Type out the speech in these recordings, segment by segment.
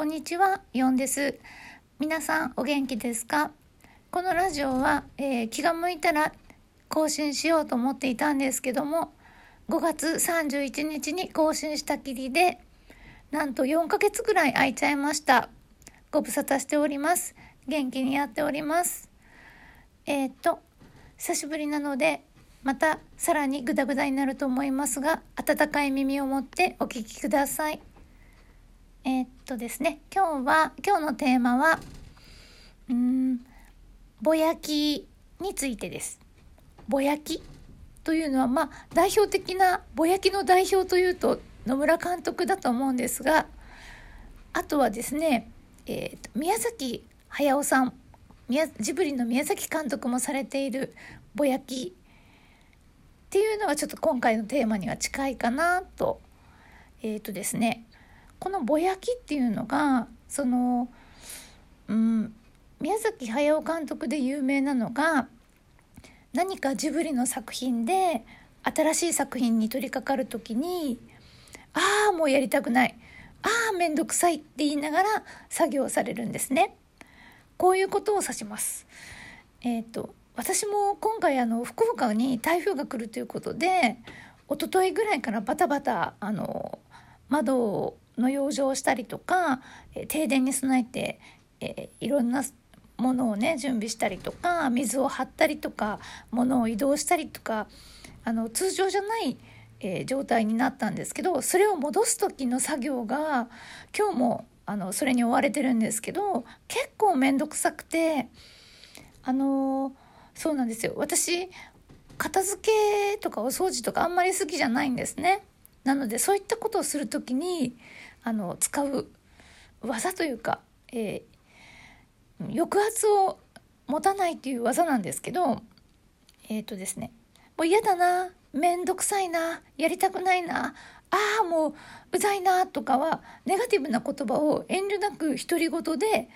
こんにちは、ヨンです。皆さんお元気ですか？このラジオは、えー気が向いたら更新しようと思っていたんですけども、5月31日に更新したきりで、なんと4ヶ月ぐらい空いちゃいました。ご無沙汰しております。元気にやっております。えーっと、久しぶりなので、またさらにグダグダになると思いますが、温かい耳を持ってお聞きください。えーっとですね、今日は、今日のテーマは、うん、ぼやきについてです。ぼやきというのは、まあ、代表的な、ぼやきの代表というと野村監督だと思うんですが、あとはですね、えーと宮崎駿さんジブリの宮崎監督もされているぼやきっていうのがちょっと今回のテーマには近いかなと。えっ、とですねこのぼやきっていうのがその、うん、宮崎駿監督で有名なのが何かジブリの作品で新しい作品に取り掛かる時に「ああもうやりたくない」「ああ面倒くさい」って言いながら作業されるんですね。こういうことを指します。えっ、と私も今回あの福岡に台風が来るということで一昨日ぐらいからバタバタあの窓の養生をしたりとか、え停電に備えて、えいろんなものをね準備したりとか水を張ったりとか物を移動したりとかあの通常じゃない、え状態になったんですけどそれを戻す時の作業が今日もあのそれに追われてるんですけど結構面倒くさくてあのそうなんですよ私片付けとかお掃除とかあんまり好きじゃないんですね。なのでそういったことをする時にあの使う技というか、えー抑圧を持たないっていう技なんですけどえっ、とですねもう嫌だな面倒くさいなやりたくないなああもううざいなとかはネガティブな言葉を遠慮なく独り言で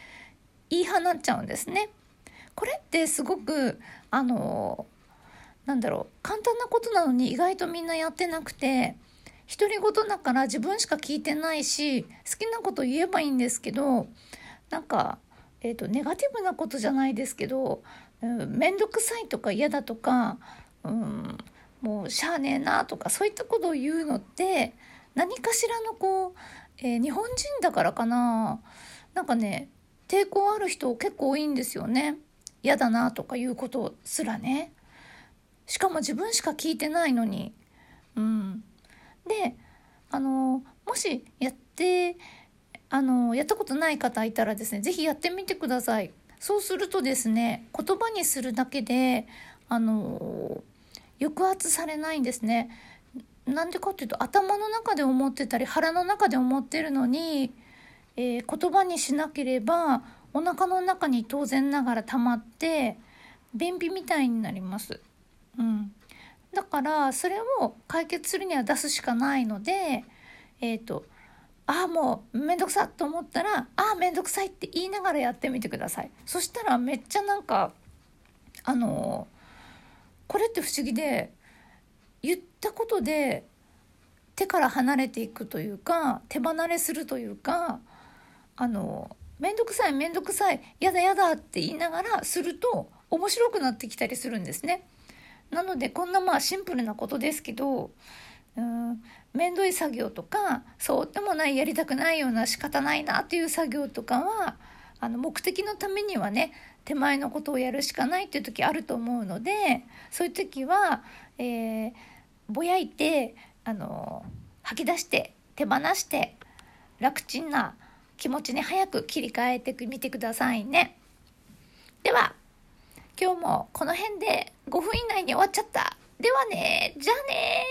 言い放っちゃうんですね。これってすごくあのなんだろう簡単なことなのに意外とみんなやってなくて独り言だから自分しか聞いてないし好きなこと言えばいいんですけどなんか、えー、とネガティブなことじゃないですけど面倒、くさいとか嫌だとか、うん、もうしゃあねえなとかそういったことを言うのって何かしらのこう、えー日本人だからかな。なんかね抵抗ある人結構多いんですよね。嫌だなとかいうことすらね。しかも自分しか聞いてないのに。うん。であのもしやってあのやったことない方いたらですね是非やってみてください。そうするとですね言葉にするだけであの抑圧されないんですね。なんでかっていうと頭の中で思ってたり腹の中で思ってるのに、えー言葉にしなければお腹の中に当然ながら溜まって便秘みたいになります。うん、だからそれを解決するには出すしかないのでえっ、とああもうめんどくさと思ったらああめんどくさいって言いながらやってみてくださいそしたらめっちゃなんかあのこれって不思議で言ったことで手から離れていくというか手離れするというかあのめんどくさいめんどくさいやだやだって言いながらすると面白くなってきたりするんですね。なのでこんなまあシンプルなことですけどうん面倒い作業とかそうでもないやりたくないような仕方ないなっていう作業とかはあの目的のためにはね手前のことをやるしかないっていう時あると思うのでそういう時は、えーぼやいてあの吐き出して手放して楽ちんな気持ちに早く切り替えてみてくださいね。では今日もこの辺で5分以内に終わっちゃった。ではね、じゃあね